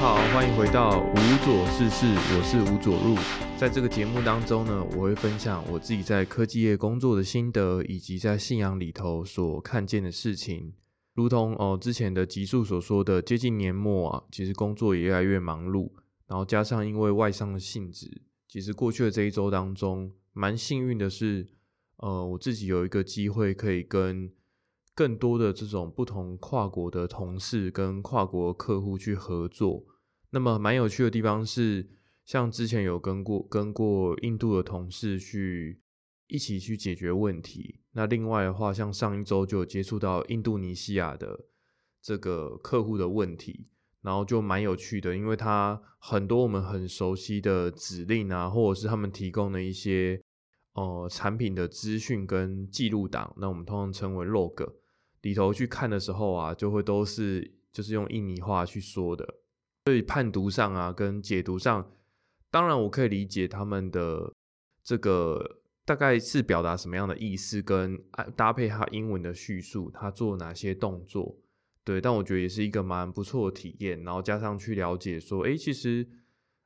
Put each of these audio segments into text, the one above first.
好，欢迎回到无左事事，我是吴左入。在这个节目当中呢，我会分享我自己在科技业工作的心得，以及在信仰里头所看见的事情。如同哦之前的集数所说的，接近年末啊，其实工作也越来越忙碌，然后加上因为外商的性质，其实过去的这一周当中，蛮幸运的是，呃，我自己有一个机会可以跟。更多的这种不同跨国的同事跟跨国客户去合作，那么蛮有趣的地方是，像之前有跟过跟过印度的同事去一起去解决问题。那另外的话，像上一周就有接触到印度尼西亚的这个客户的问题，然后就蛮有趣的，因为他很多我们很熟悉的指令啊，或者是他们提供的一些呃产品的资讯跟记录档，那我们通常称为 log。里头去看的时候啊，就会都是就是用印尼话去说的，所以判读上啊跟解读上，当然我可以理解他们的这个大概是表达什么样的意思，跟搭配他英文的叙述，他做哪些动作，对，但我觉得也是一个蛮不错的体验。然后加上去了解说，哎，其实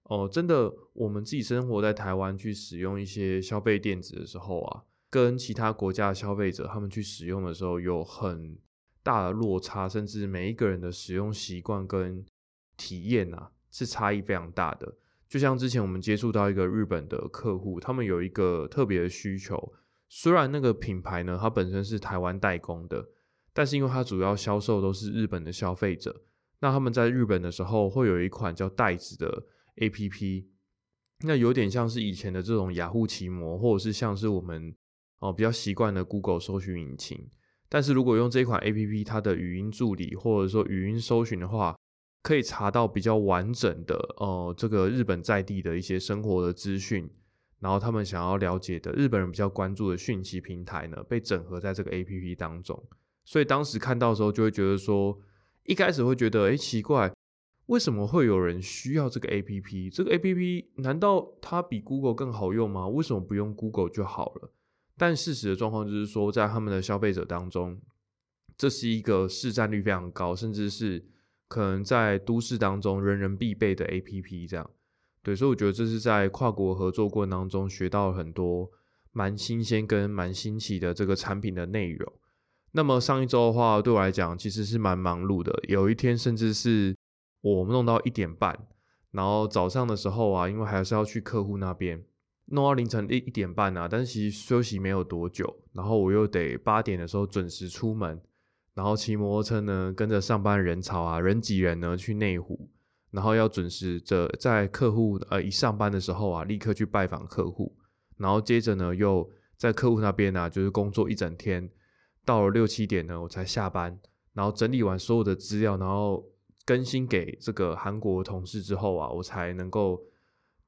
哦，真的我们自己生活在台湾去使用一些消费电子的时候啊。跟其他国家的消费者，他们去使用的时候有很大的落差，甚至每一个人的使用习惯跟体验啊，是差异非常大的。就像之前我们接触到一个日本的客户，他们有一个特别的需求，虽然那个品牌呢，它本身是台湾代工的，但是因为它主要销售都是日本的消费者，那他们在日本的时候会有一款叫袋子的 A P P，那有点像是以前的这种雅虎奇摩，或者是像是我们。哦，比较习惯的 Google 搜寻引擎，但是如果用这款 A P P，它的语音助理或者说语音搜寻的话，可以查到比较完整的呃这个日本在地的一些生活的资讯，然后他们想要了解的日本人比较关注的讯息平台呢，被整合在这个 A P P 当中。所以当时看到的时候，就会觉得说，一开始会觉得，哎，奇怪，为什么会有人需要这个 A P P？这个 A P P 难道它比 Google 更好用吗？为什么不用 Google 就好了？但事实的状况就是说，在他们的消费者当中，这是一个市占率非常高，甚至是可能在都市当中人人必备的 A P P。这样，对，所以我觉得这是在跨国合作过程当中学到很多蛮新鲜跟蛮新奇的这个产品的内容。那么上一周的话，对我来讲其实是蛮忙碌的，有一天甚至是我们弄到一点半，然后早上的时候啊，因为还是要去客户那边。弄到凌晨一一点半啊，但是其实休息没有多久，然后我又得八点的时候准时出门，然后骑摩托车呢，跟着上班人潮啊，人挤人呢去内湖，然后要准时着在客户呃一上班的时候啊，立刻去拜访客户，然后接着呢又在客户那边呢就是工作一整天，到了六七点呢我才下班，然后整理完所有的资料，然后更新给这个韩国同事之后啊，我才能够。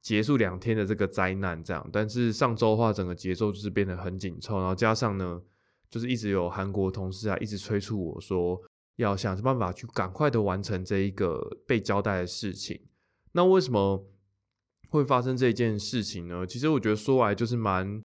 结束两天的这个灾难，这样，但是上周的话，整个节奏就是变得很紧凑，然后加上呢，就是一直有韩国同事啊，一直催促我说，要想办法去赶快的完成这一个被交代的事情。那为什么会发生这件事情呢？其实我觉得说来就是蛮，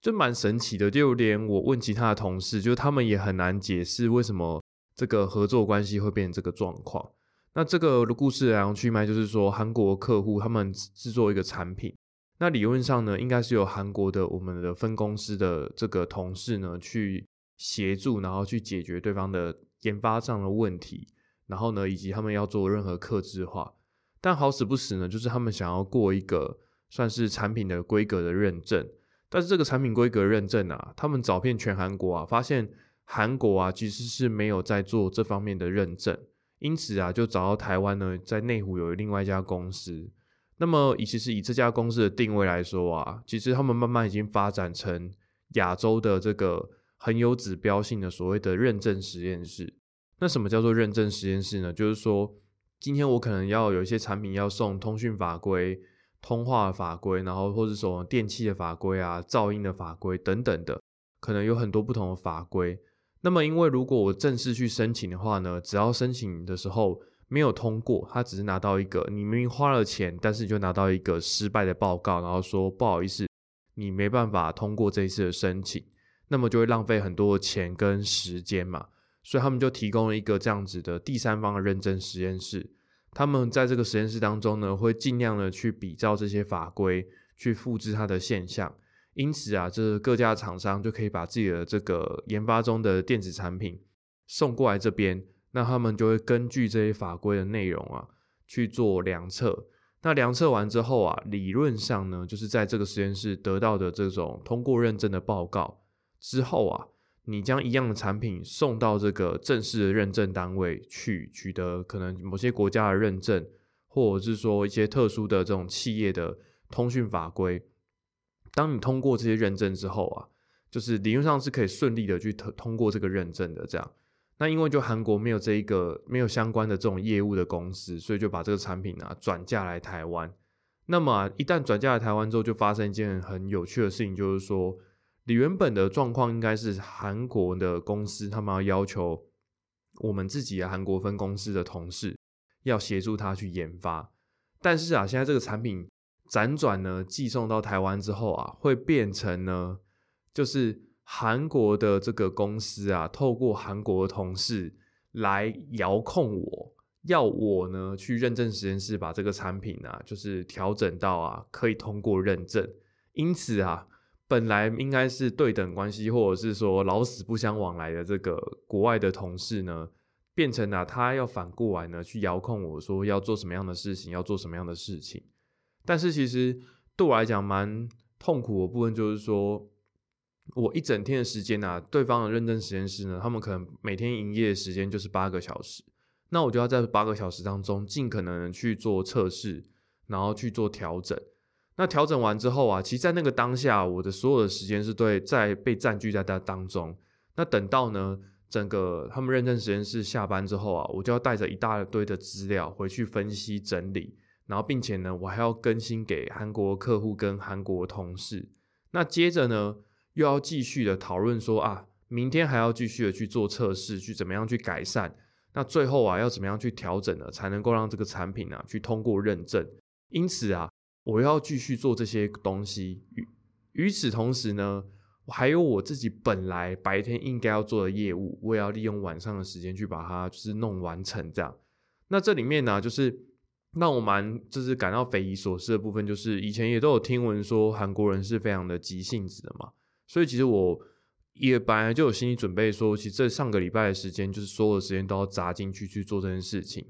就蛮神奇的，就连我问其他的同事，就他们也很难解释为什么这个合作关系会变成这个状况。那这个故事来龙去脉就是说，韩国客户他们制作一个产品，那理论上呢，应该是由韩国的我们的分公司的这个同事呢去协助，然后去解决对方的研发上的问题，然后呢，以及他们要做任何克制化。但好死不死呢，就是他们想要过一个算是产品的规格的认证，但是这个产品规格认证啊，他们找遍全韩国啊，发现韩国啊其实是没有在做这方面的认证。因此啊，就找到台湾呢，在内湖有另外一家公司。那么，以其实以这家公司的定位来说啊，其实他们慢慢已经发展成亚洲的这个很有指标性的所谓的认证实验室。那什么叫做认证实验室呢？就是说，今天我可能要有一些产品要送通讯法规、通话法规，然后或者说电器的法规啊、噪音的法规等等的，可能有很多不同的法规。那么，因为如果我正式去申请的话呢，只要申请的时候没有通过，他只是拿到一个你明明花了钱，但是就拿到一个失败的报告，然后说不好意思，你没办法通过这一次的申请，那么就会浪费很多钱跟时间嘛。所以他们就提供了一个这样子的第三方的认证实验室，他们在这个实验室当中呢，会尽量的去比照这些法规，去复制它的现象。因此啊，这各家厂商就可以把自己的这个研发中的电子产品送过来这边，那他们就会根据这些法规的内容啊去做量测。那量测完之后啊，理论上呢，就是在这个实验室得到的这种通过认证的报告之后啊，你将一样的产品送到这个正式的认证单位去取得可能某些国家的认证，或者是说一些特殊的这种企业的通讯法规。当你通过这些认证之后啊，就是理论上是可以顺利的去通通过这个认证的。这样，那因为就韩国没有这一个没有相关的这种业务的公司，所以就把这个产品啊转嫁来台湾。那么一旦转嫁来台湾之后，就发生一件很有趣的事情，就是说，你原本的状况应该是韩国的公司他们要要求我们自己的韩国分公司的同事要协助他去研发，但是啊，现在这个产品。辗转呢，寄送到台湾之后啊，会变成呢，就是韩国的这个公司啊，透过韩国的同事来遥控我，要我呢去认证实验室把这个产品啊，就是调整到啊可以通过认证。因此啊，本来应该是对等关系，或者是说老死不相往来的这个国外的同事呢，变成了他要反过来呢去遥控我说要做什么样的事情，要做什么样的事情。但是其实对我来讲蛮痛苦的部分就是说，我一整天的时间啊，对方的认证实验室呢，他们可能每天营业时间就是八个小时，那我就要在八个小时当中尽可能去做测试，然后去做调整。那调整完之后啊，其实，在那个当下，我的所有的时间是对在被占据在它当中。那等到呢，整个他们认证实验室下班之后啊，我就要带着一大堆的资料回去分析整理。然后，并且呢，我还要更新给韩国客户跟韩国同事。那接着呢，又要继续的讨论说啊，明天还要继续的去做测试，去怎么样去改善。那最后啊，要怎么样去调整呢，才能够让这个产品啊去通过认证？因此啊，我要继续做这些东西。与与此同时呢，我还有我自己本来白天应该要做的业务，我也要利用晚上的时间去把它就是弄完成。这样，那这里面呢，就是。让我蛮就是感到匪夷所思的部分，就是以前也都有听闻说韩国人是非常的急性子的嘛，所以其实我也本来就有心理准备，说其实这上个礼拜的时间，就是所有的时间都要砸进去去做这件事情。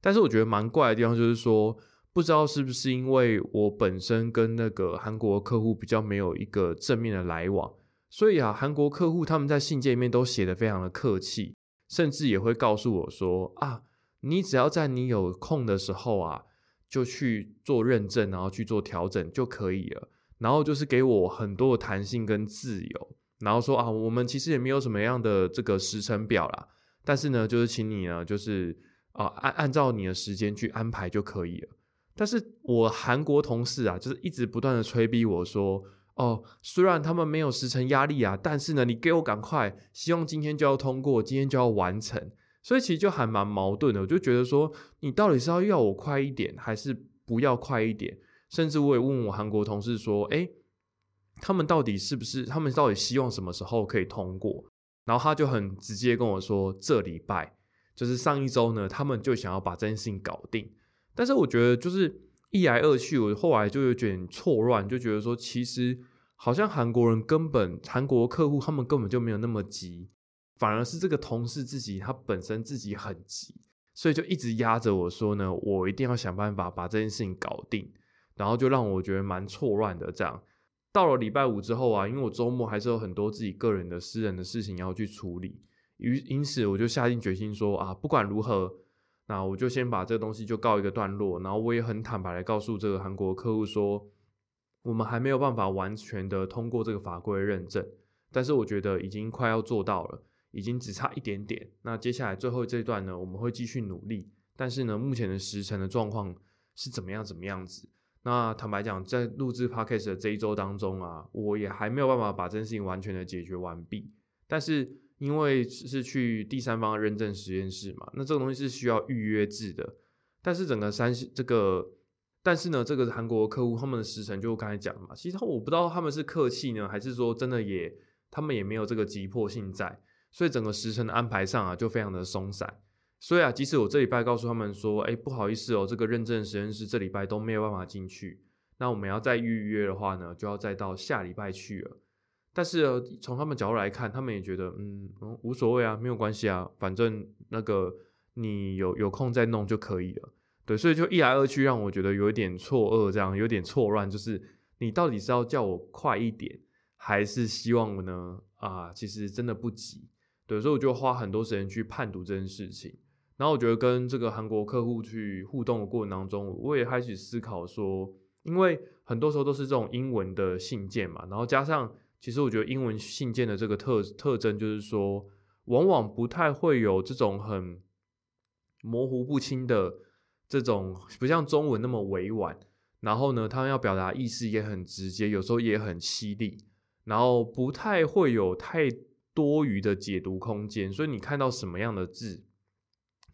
但是我觉得蛮怪的地方就是说，不知道是不是因为我本身跟那个韩国客户比较没有一个正面的来往，所以啊，韩国客户他们在信件里面都写的非常的客气，甚至也会告诉我说啊。你只要在你有空的时候啊，就去做认证，然后去做调整就可以了。然后就是给我很多的弹性跟自由，然后说啊，我们其实也没有什么样的这个时程表啦，但是呢，就是请你呢，就是啊按按照你的时间去安排就可以了。但是我韩国同事啊，就是一直不断的催逼我说，哦，虽然他们没有时程压力啊，但是呢，你给我赶快，希望今天就要通过，今天就要完成。所以其实就还蛮矛盾的，我就觉得说，你到底是要要我快一点，还是不要快一点？甚至我也问我韩国同事说，哎，他们到底是不是？他们到底希望什么时候可以通过？然后他就很直接跟我说，这礼拜就是上一周呢，他们就想要把这件事情搞定。但是我觉得就是一来二去，我后来就有点错乱，就觉得说，其实好像韩国人根本韩国客户他们根本就没有那么急。反而是这个同事自己，他本身自己很急，所以就一直压着我说呢，我一定要想办法把这件事情搞定，然后就让我觉得蛮错乱的。这样到了礼拜五之后啊，因为我周末还是有很多自己个人的私人的事情要去处理，于因此我就下定决心说啊，不管如何，那我就先把这个东西就告一个段落。然后我也很坦白来告诉这个韩国客户说，我们还没有办法完全的通过这个法规认证，但是我觉得已经快要做到了。已经只差一点点，那接下来最后这一段呢，我们会继续努力。但是呢，目前的时程的状况是怎么样？怎么样子？那坦白讲，在录制 podcast 的这一周当中啊，我也还没有办法把这件事情完全的解决完毕。但是因为是去第三方认证实验室嘛，那这个东西是需要预约制的。但是整个三这个，但是呢，这个韩国客户他们的时程就刚才讲嘛，其实我不知道他们是客气呢，还是说真的也他们也没有这个急迫性在。所以整个时辰的安排上啊，就非常的松散。所以啊，即使我这礼拜告诉他们说，哎，不好意思哦，这个认证实验室这礼拜都没有办法进去，那我们要再预约的话呢，就要再到下礼拜去了。但是从他们角度来看，他们也觉得，嗯，无所谓啊，没有关系啊，反正那个你有有空再弄就可以了。对，所以就一来二去，让我觉得有一点错愕，这样有点错乱，就是你到底是要叫我快一点，还是希望我呢？啊，其实真的不急。对，所以我就花很多时间去判读这件事情。然后我觉得跟这个韩国客户去互动的过程当中，我也开始思考说，因为很多时候都是这种英文的信件嘛，然后加上。其实我觉得英文信件的这个特特征就是说，往往不太会有这种很模糊不清的这种，不像中文那么委婉。然后呢，他们要表达意思也很直接，有时候也很犀利，然后不太会有太多余的解读空间。所以你看到什么样的字，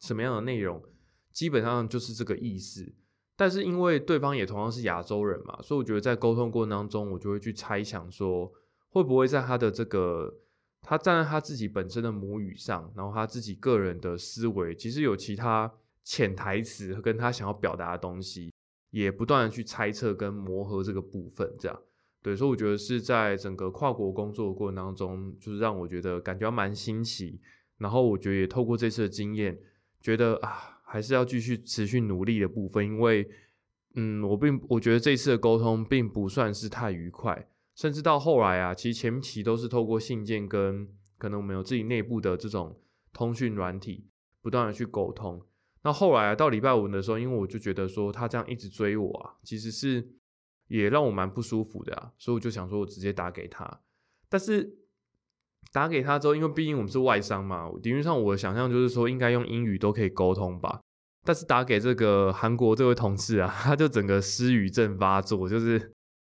什么样的内容，基本上就是这个意思。但是因为对方也同样是亚洲人嘛，所以我觉得在沟通过程当中，我就会去猜想说。会不会在他的这个，他站在他自己本身的母语上，然后他自己个人的思维，其实有其他潜台词跟他想要表达的东西，也不断的去猜测跟磨合这个部分，这样对，所以我觉得是在整个跨国工作的过程当中，就是让我觉得感觉蛮新奇，然后我觉得也透过这次的经验，觉得啊，还是要继续持续努力的部分，因为嗯，我并我觉得这次的沟通并不算是太愉快。甚至到后来啊，其实前期都是透过信件跟可能我们有自己内部的这种通讯软体，不断的去沟通。那后来啊，到礼拜五的时候，因为我就觉得说他这样一直追我啊，其实是也让我蛮不舒服的啊，所以我就想说我直接打给他。但是打给他之后，因为毕竟我们是外商嘛，理论上我的想象就是说应该用英语都可以沟通吧。但是打给这个韩国这位同事啊，他就整个失语症发作，就是。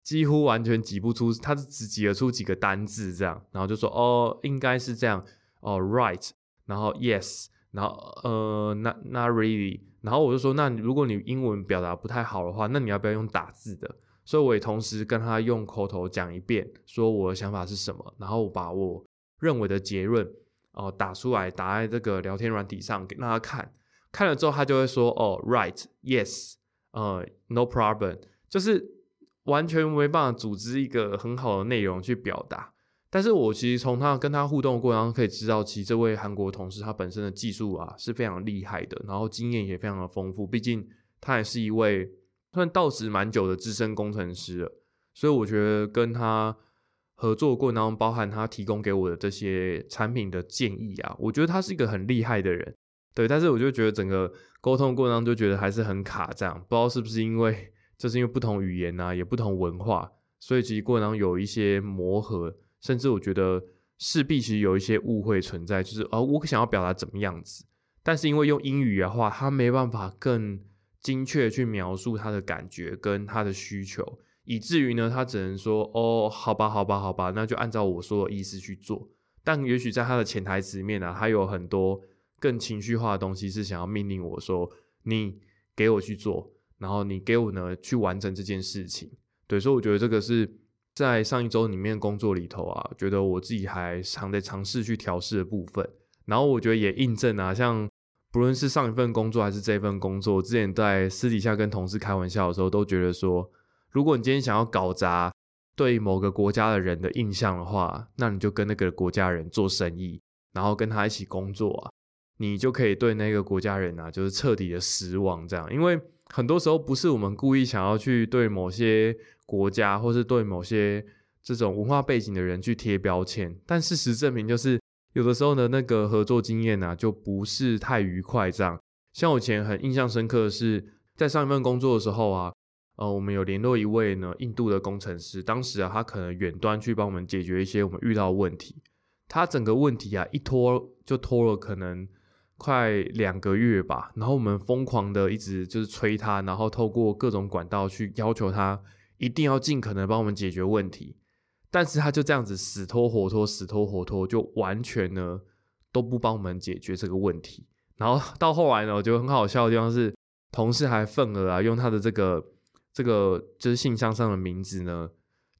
几乎完全挤不出，他是只挤得出几个单字这样，然后就说哦，应该是这样哦，right，然后 yes，然后呃，not not really，然后我就说，那如果你英文表达不太好的话，那你要不要用打字的？所以我也同时跟他用口头讲一遍，说我的想法是什么，然后把我认为的结论哦打出来，打在这个聊天软体上给让他看，看了之后他就会说哦，right，yes，呃，no problem，就是。完全没办法组织一个很好的内容去表达，但是我其实从他跟他互动的过程中可以知道，其实这位韩国同事他本身的技术啊是非常厉害的，然后经验也非常的丰富，毕竟他也是一位算到职蛮久的资深工程师了，所以我觉得跟他合作过程当中，包含他提供给我的这些产品的建议啊，我觉得他是一个很厉害的人，对，但是我就觉得整个沟通过程中就觉得还是很卡，这样不知道是不是因为。这是因为不同语言呐，也不同文化，所以其实过程当中有一些磨合，甚至我觉得势必其实有一些误会存在，就是哦，我想要表达怎么样子，但是因为用英语的话，他没办法更精确去描述他的感觉跟他的需求，以至于呢，他只能说哦，好吧，好吧，好吧，那就按照我说的意思去做。但也许在他的潜台词里面呢，他有很多更情绪化的东西，是想要命令我说，你给我去做。然后你给我呢去完成这件事情，对，所以我觉得这个是在上一周里面工作里头啊，觉得我自己还常在尝试去调试的部分。然后我觉得也印证啊，像不论是上一份工作还是这份工作，之前在私底下跟同事开玩笑的时候，都觉得说，如果你今天想要搞砸对某个国家的人的印象的话，那你就跟那个国家人做生意，然后跟他一起工作啊，你就可以对那个国家人啊，就是彻底的失望这样，因为。很多时候不是我们故意想要去对某些国家，或是对某些这种文化背景的人去贴标签，但事实证明，就是有的时候呢，那个合作经验呢，就不是太愉快。这样，像我以前很印象深刻的是，在上一份工作的时候啊，呃，我们有联络一位呢印度的工程师，当时啊，他可能远端去帮我们解决一些我们遇到的问题，他整个问题啊一拖就拖了可能。快两个月吧，然后我们疯狂的一直就是催他，然后透过各种管道去要求他一定要尽可能帮我们解决问题，但是他就这样子死拖活拖，死拖活拖，就完全呢都不帮我们解决这个问题。然后 到后来呢，我觉得很好笑的地方是，同事还愤而啊用他的这个这个就是信箱上的名字呢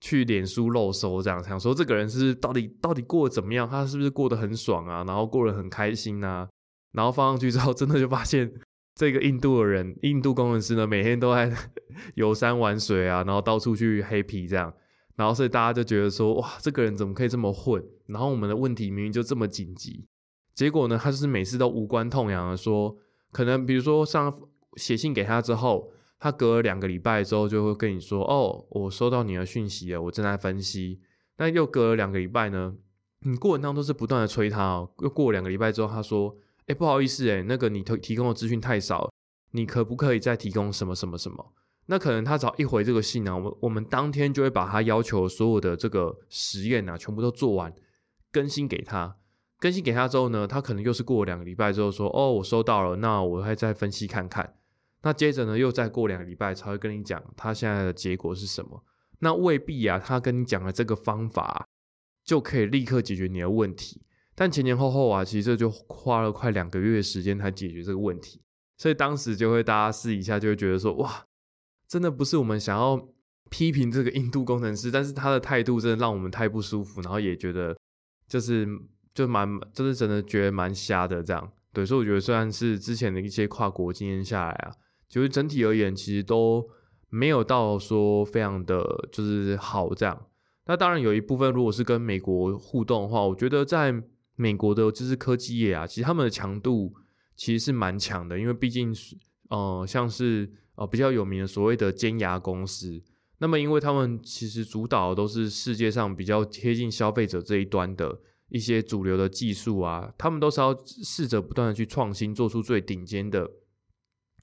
去脸书漏搜，这样想说这个人是到底到底过得怎么样，他是不是过得很爽啊，然后过得很开心啊？然后放上去之后，真的就发现这个印度的人，印度工程师呢，每天都在 游山玩水啊，然后到处去黑皮这样，然后所以大家就觉得说，哇，这个人怎么可以这么混？然后我们的问题明明就这么紧急，结果呢，他就是每次都无关痛痒的说，可能比如说上写信给他之后，他隔了两个礼拜之后就会跟你说，哦，我收到你的讯息了，我正在分析。那又隔了两个礼拜呢，你过程当中是不断的催他哦，又过两个礼拜之后，他说。哎，不好意思，哎，那个你提提供的资讯太少，你可不可以再提供什么什么什么？那可能他只要一回这个信呢，我我们当天就会把他要求所有的这个实验啊，全部都做完，更新给他。更新给他之后呢，他可能又是过两个礼拜之后说，哦，我收到了，那我会再分析看看。那接着呢，又再过两个礼拜才会跟你讲他现在的结果是什么。那未必啊，他跟你讲的这个方法就可以立刻解决你的问题。但前前后后啊，其实这就花了快两个月的时间才解决这个问题，所以当时就会大家试一下，就会觉得说，哇，真的不是我们想要批评这个印度工程师，但是他的态度真的让我们太不舒服，然后也觉得就是就蛮就是真的觉得蛮瞎的这样。对，所以我觉得虽然是之前的一些跨国经验下来啊，就是整体而言其实都没有到说非常的就是好这样。那当然有一部分如果是跟美国互动的话，我觉得在美国的就是科技业啊，其实他们的强度其实是蛮强的，因为毕竟是呃像是呃比较有名的所谓的尖牙公司，那么因为他们其实主导都是世界上比较贴近消费者这一端的一些主流的技术啊，他们都是要试着不断的去创新，做出最顶尖的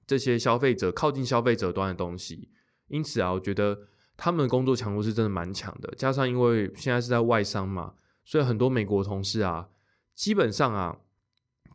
这些消费者靠近消费者端的东西，因此啊，我觉得他们的工作强度是真的蛮强的，加上因为现在是在外商嘛，所以很多美国同事啊。基本上啊，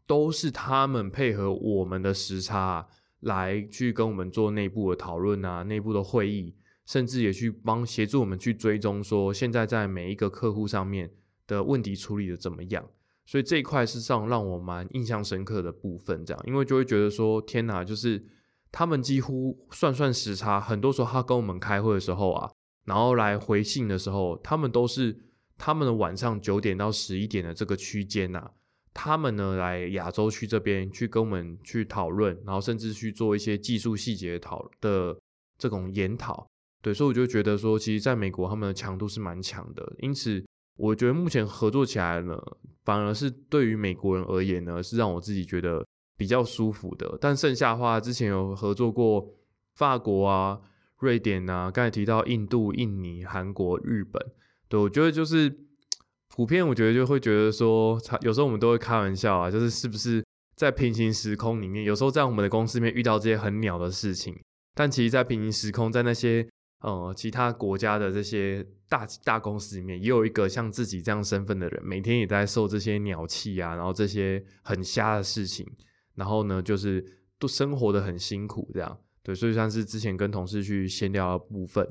都是他们配合我们的时差来去跟我们做内部的讨论啊，内部的会议，甚至也去帮协助我们去追踪，说现在在每一个客户上面的问题处理的怎么样。所以这一块是上让我蛮印象深刻的部分，这样，因为就会觉得说，天哪，就是他们几乎算算时差，很多时候他跟我们开会的时候啊，然后来回信的时候，他们都是。他们的晚上九点到十一点的这个区间呐，他们呢来亚洲区这边去跟我们去讨论，然后甚至去做一些技术细节讨的这种研讨。对，所以我就觉得说，其实在美国他们的强度是蛮强的。因此，我觉得目前合作起来呢，反而是对于美国人而言呢，是让我自己觉得比较舒服的。但剩下的话，之前有合作过法国啊、瑞典啊，刚才提到印度、印尼、韩国、日本。对，我觉得就是普遍，我觉得就会觉得说，有时候我们都会开玩笑啊，就是是不是在平行时空里面，有时候在我们的公司里面遇到这些很鸟的事情，但其实，在平行时空，在那些呃其他国家的这些大大公司里面，也有一个像自己这样身份的人，每天也在受这些鸟气啊，然后这些很瞎的事情，然后呢，就是都生活的很辛苦，这样对，所以像是之前跟同事去闲聊的部分。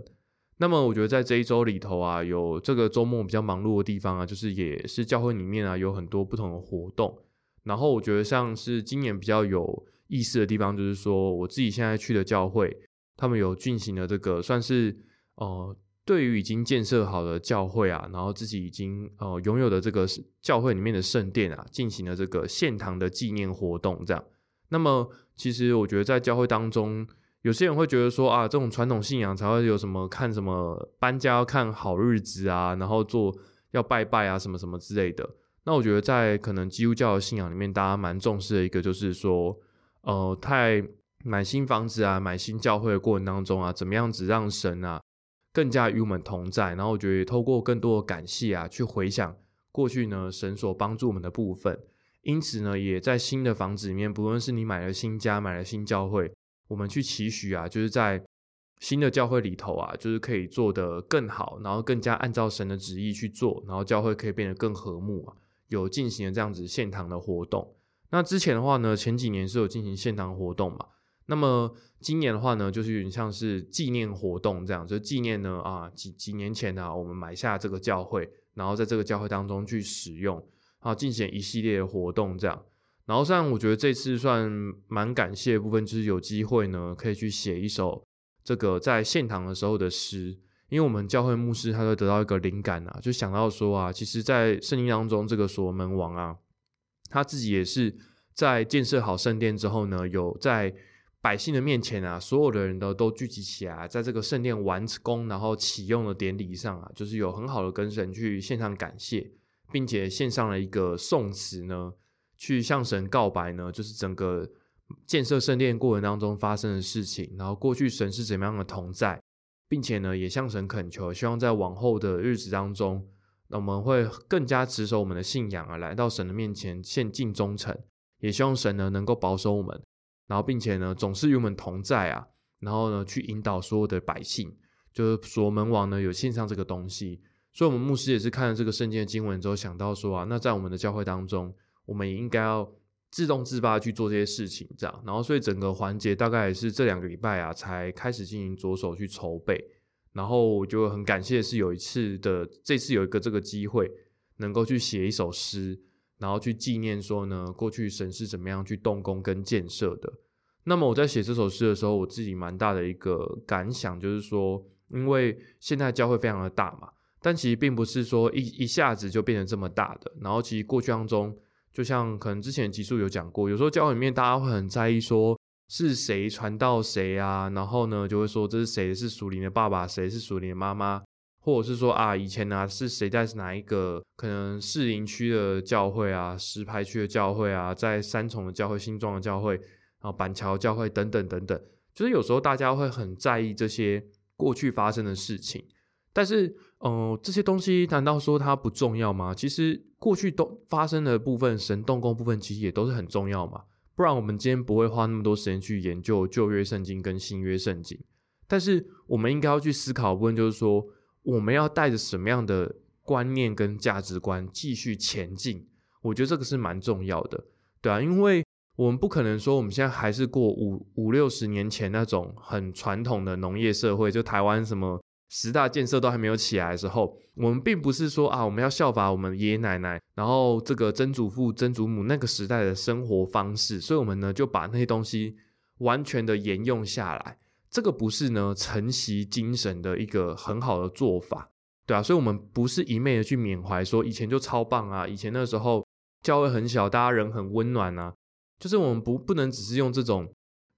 那么我觉得在这一周里头啊，有这个周末比较忙碌的地方啊，就是也是教会里面啊有很多不同的活动。然后我觉得像是今年比较有意思的地方，就是说我自己现在去的教会，他们有进行了这个算是呃对于已经建设好的教会啊，然后自己已经呃拥有的这个教会里面的圣殿啊，进行了这个献堂的纪念活动这样。那么其实我觉得在教会当中。有些人会觉得说啊，这种传统信仰才会有什么看什么搬家要看好日子啊，然后做要拜拜啊什么什么之类的。那我觉得在可能基督教的信仰里面，大家蛮重视的一个就是说，呃，太买新房子啊，买新教会的过程当中啊，怎么样子让神啊更加与我们同在。然后我觉得透过更多的感谢啊，去回想过去呢神所帮助我们的部分。因此呢，也在新的房子里面，不论是你买了新家，买了新教会。我们去期许啊，就是在新的教会里头啊，就是可以做得更好，然后更加按照神的旨意去做，然后教会可以变得更和睦啊。有进行了这样子献堂的活动。那之前的话呢，前几年是有进行献堂活动嘛。那么今年的话呢，就是有点像是纪念活动这样，就纪念呢啊几几年前呢，我们买下这个教会，然后在这个教会当中去使用，然后进行一系列的活动这样。然后，像我觉得这次算蛮感谢的部分，就是有机会呢，可以去写一首这个在献堂的时候的诗。因为我们教会牧师他会得到一个灵感啊，就想到说啊，其实，在圣经当中，这个所罗门王啊，他自己也是在建设好圣殿之后呢，有在百姓的面前啊，所有的人都都聚集起来，在这个圣殿完工然后启用的典礼上啊，就是有很好的跟神去献上感谢，并且献上了一个颂词呢，去向神告白呢，就是整个建设圣殿过程当中发生的事情，然后过去神是怎么样的同在，并且呢，也向神恳求，希望在往后的日子当中，那我们会更加持守我们的信仰啊，来到神的面前献尽忠诚，也希望神呢能够保守我们。然后，并且呢，总是与我们同在啊。然后呢，去引导所有的百姓，就是所门王呢有献上这个东西。所以，我们牧师也是看了这个圣经的经文之后，想到说啊，那在我们的教会当中，我们也应该要自动自发去做这些事情，这样。然后，所以整个环节大概也是这两个礼拜啊，才开始进行着手去筹备。然后，我就很感谢是有一次的这次有一个这个机会，能够去写一首诗。然后去纪念说呢，过去神是怎么样去动工跟建设的。那么我在写这首诗的时候，我自己蛮大的一个感想就是说，因为现在教会非常的大嘛，但其实并不是说一一下子就变成这么大的。然后其实过去当中，就像可能之前集数有讲过，有时候教会里面大家会很在意说是谁传到谁啊，然后呢就会说这是谁是属灵的爸爸，谁是属灵的妈妈。或者是说啊，以前呢是谁在哪一个可能士林区的教会啊，石牌区的教会啊，在三重的教会、新庄的教会，然后板桥教会等等等等，就是有时候大家会很在意这些过去发生的事情，但是，嗯，这些东西难道说它不重要吗？其实过去都发生的部分，神动工部分其实也都是很重要嘛，不然我们今天不会花那么多时间去研究旧约圣经跟新约圣经。但是我们应该要去思考部分，就是说。我们要带着什么样的观念跟价值观继续前进？我觉得这个是蛮重要的，对啊，因为我们不可能说我们现在还是过五五六十年前那种很传统的农业社会，就台湾什么十大建设都还没有起来的时候，我们并不是说啊，我们要效法我们爷爷奶奶，然后这个曾祖父、曾祖母那个时代的生活方式，所以我们呢就把那些东西完全的沿用下来。这个不是呢承袭精神的一个很好的做法，对啊，所以我们不是一昧的去缅怀说以前就超棒啊，以前那时候教会很小，大家人很温暖啊，就是我们不不能只是用这种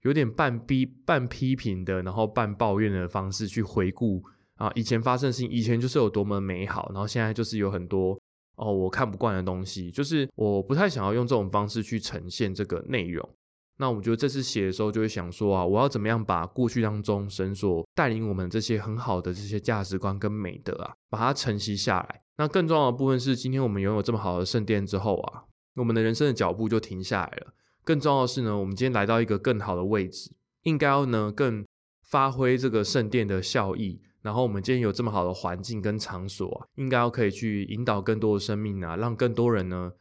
有点半逼半批评的，然后半抱怨的方式去回顾啊以前发生的事情，以前就是有多么美好，然后现在就是有很多哦我看不惯的东西，就是我不太想要用这种方式去呈现这个内容。那我觉得这次写的时候就会想说啊，我要怎么样把过去当中神所带领我们这些很好的这些价值观跟美德啊，把它承袭下来。那更重要的部分是，今天我们拥有这么好的圣殿之后啊，我们的人生的脚步就停下来了。更重要的是呢，我们今天来到一个更好的位置，应该要呢更发挥这个圣殿的效益。然后我们今天有这么好的环境跟场所啊，应该要可以去引导更多的生命啊，让更多人呢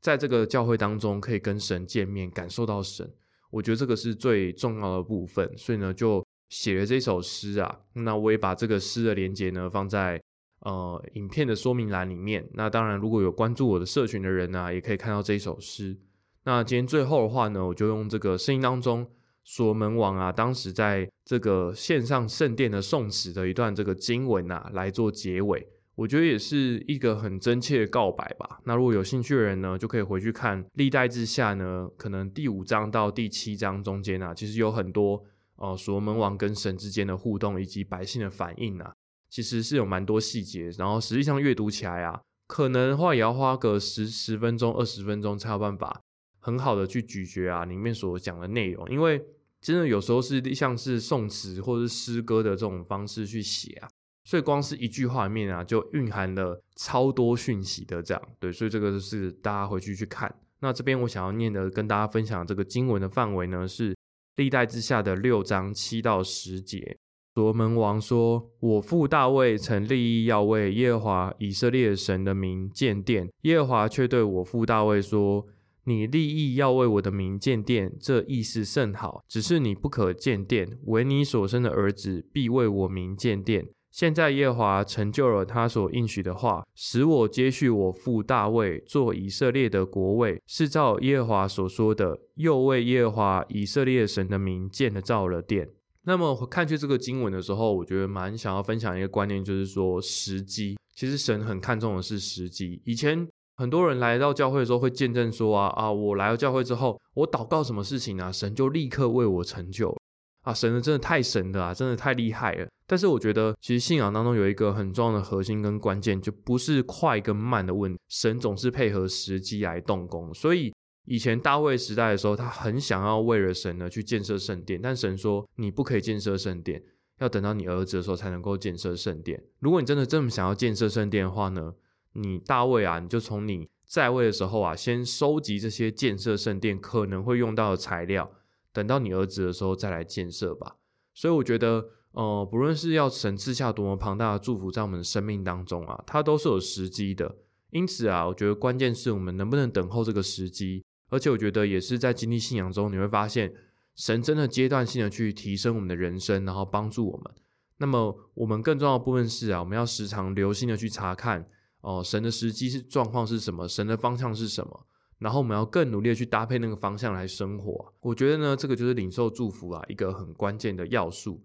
在这个教会当中可以跟神见面，感受到神。我觉得这个是最重要的部分，所以呢，就写了这首诗啊。那我也把这个诗的连接呢放在呃影片的说明栏里面。那当然，如果有关注我的社群的人呢，也可以看到这一首诗。那今天最后的话呢，我就用这个声音当中所门王啊，当时在这个线上圣殿的颂词的一段这个经文啊，来做结尾。我觉得也是一个很真切的告白吧。那如果有兴趣的人呢，就可以回去看《历代之下》呢，可能第五章到第七章中间啊，其实有很多呃，所罗门王跟神之间的互动以及百姓的反应啊，其实是有蛮多细节。然后实际上阅读起来啊，可能的话也要花个十十分钟、二十分钟才有办法很好的去咀嚼啊里面所讲的内容，因为真的有时候是像是宋词或者是诗歌的这种方式去写啊。所以光是一句话面啊，就蕴含了超多讯息的这样，对，所以这个是大家回去去看。那这边我想要念的，跟大家分享这个经文的范围呢，是历代之下的六章七到十节。罗门王说：“我父大卫曾立意要为耶和华以色列神的名建殿，耶和华却对我父大卫说：你立意要为我的名建殿，这意思甚好，只是你不可建殿，唯你所生的儿子必为我名建殿。”现在耶和华成就了他所应许的话，使我接续我父大卫做以色列的国位，是照耶和华所说的，又为耶和华以色列神的名建了造了殿。那么看去这个经文的时候，我觉得蛮想要分享一个观念，就是说时机。其实神很看重的是时机。以前很多人来到教会的时候会见证说啊啊，我来到教会之后，我祷告什么事情啊，神就立刻为我成就啊，神的真的太神了啊，真的太厉害了。但是我觉得，其实信仰当中有一个很重要的核心跟关键，就不是快跟慢的问题，神总是配合时机来动工。所以以前大卫时代的时候，他很想要为了神呢去建设圣殿，但神说你不可以建设圣殿，要等到你儿子的时候才能够建设圣殿。如果你真的这么想要建设圣殿的话呢？你大卫啊，你就从你在位的时候啊，先收集这些建设圣殿可能会用到的材料，等到你儿子的时候再来建设吧。所以我觉得，呃，不论是要神赐下多么庞大的祝福在我们的生命当中啊，它都是有时机的。因此啊，我觉得关键是我们能不能等候这个时机。而且我觉得也是在经历信仰中，你会发现神真的阶段性的去提升我们的人生，然后帮助我们。那么我们更重要的部分是啊，我们要时常留心的去查看。哦，神的时机是状况是什么？神的方向是什么？然后我们要更努力的去搭配那个方向来生活。我觉得呢，这个就是领受祝福啊，一个很关键的要素。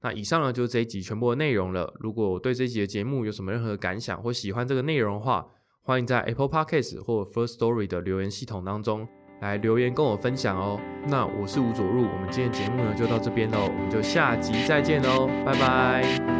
那以上呢就是这一集全部的内容了。如果对这一集的节目有什么任何的感想或喜欢这个内容的话，欢迎在 Apple Podcast 或 First Story 的留言系统当中来留言跟我分享哦。那我是吴佐入，我们今天节目呢就到这边喽，我们就下集再见喽，拜拜。